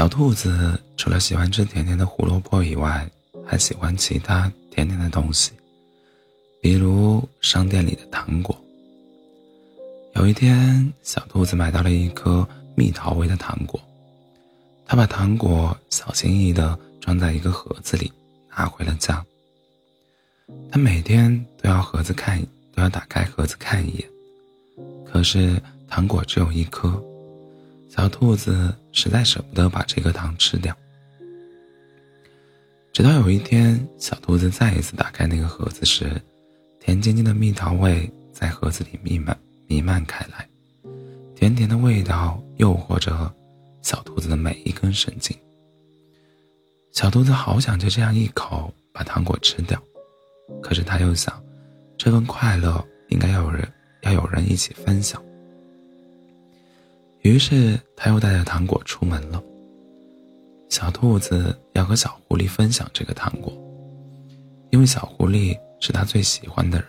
小兔子除了喜欢吃甜甜的胡萝卜以外，还喜欢其他甜甜的东西，比如商店里的糖果。有一天，小兔子买到了一颗蜜桃味的糖果，它把糖果小心翼翼地装在一个盒子里，拿回了家。它每天都要盒子看，都要打开盒子看一眼，可是糖果只有一颗。小兔子实在舍不得把这个糖吃掉，直到有一天，小兔子再一次打开那个盒子时，甜津津的蜜桃味在盒子里弥漫弥漫开来，甜甜的味道诱惑着小兔子的每一根神经。小兔子好想就这样一口把糖果吃掉，可是他又想，这份快乐应该要有人要有人一起分享。于是他又带着糖果出门了。小兔子要和小狐狸分享这个糖果，因为小狐狸是他最喜欢的人。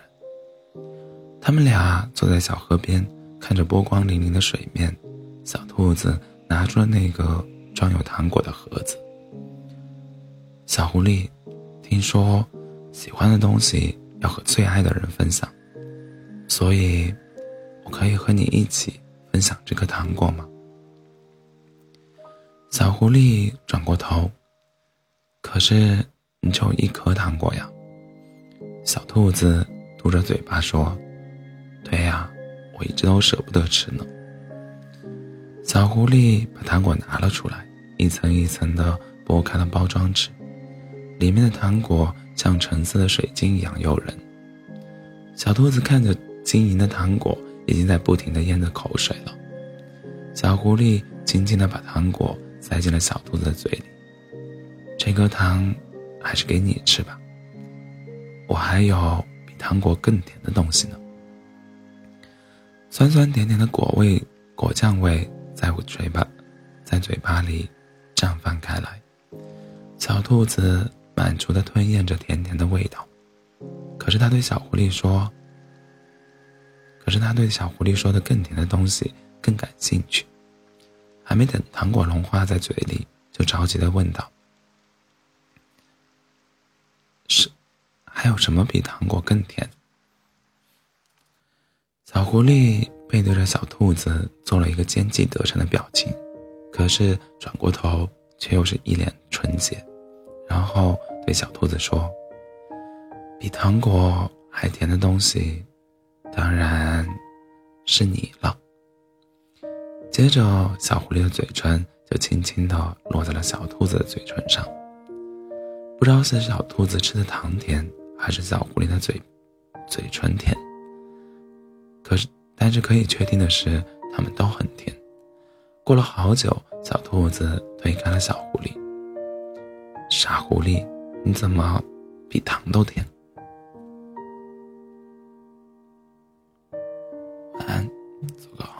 他们俩坐在小河边，看着波光粼粼的水面。小兔子拿出了那个装有糖果的盒子。小狐狸，听说喜欢的东西要和最爱的人分享，所以，我可以和你一起。分享这颗糖果吗？小狐狸转过头，可是你只有一颗糖果呀。小兔子嘟着嘴巴说：“对呀，我一直都舍不得吃呢。”小狐狸把糖果拿了出来，一层一层的剥开了包装纸，里面的糖果像橙色的水晶一样诱人。小兔子看着晶莹的糖果。已经在不停的咽着口水了。小狐狸轻轻的把糖果塞进了小兔子的嘴里。这颗糖，还是给你吃吧。我还有比糖果更甜的东西呢。酸酸甜甜的果味、果酱味在我嘴巴，在嘴巴里绽放开来。小兔子满足的吞咽着甜甜的味道。可是他对小狐狸说。可是他对小狐狸说的更甜的东西更感兴趣，还没等糖果融化在嘴里，就着急的问道：“是，还有什么比糖果更甜？”小狐狸背对着小兔子做了一个奸计得逞的表情，可是转过头却又是一脸纯洁，然后对小兔子说：“比糖果还甜的东西。”当然，是你了。接着，小狐狸的嘴唇就轻轻地落在了小兔子的嘴唇上。不知道是小兔子吃的糖甜，还是小狐狸的嘴嘴唇甜。可是，但是可以确定的是，它们都很甜。过了好久，小兔子推开了小狐狸。傻狐狸，你怎么比糖都甜？糟糕。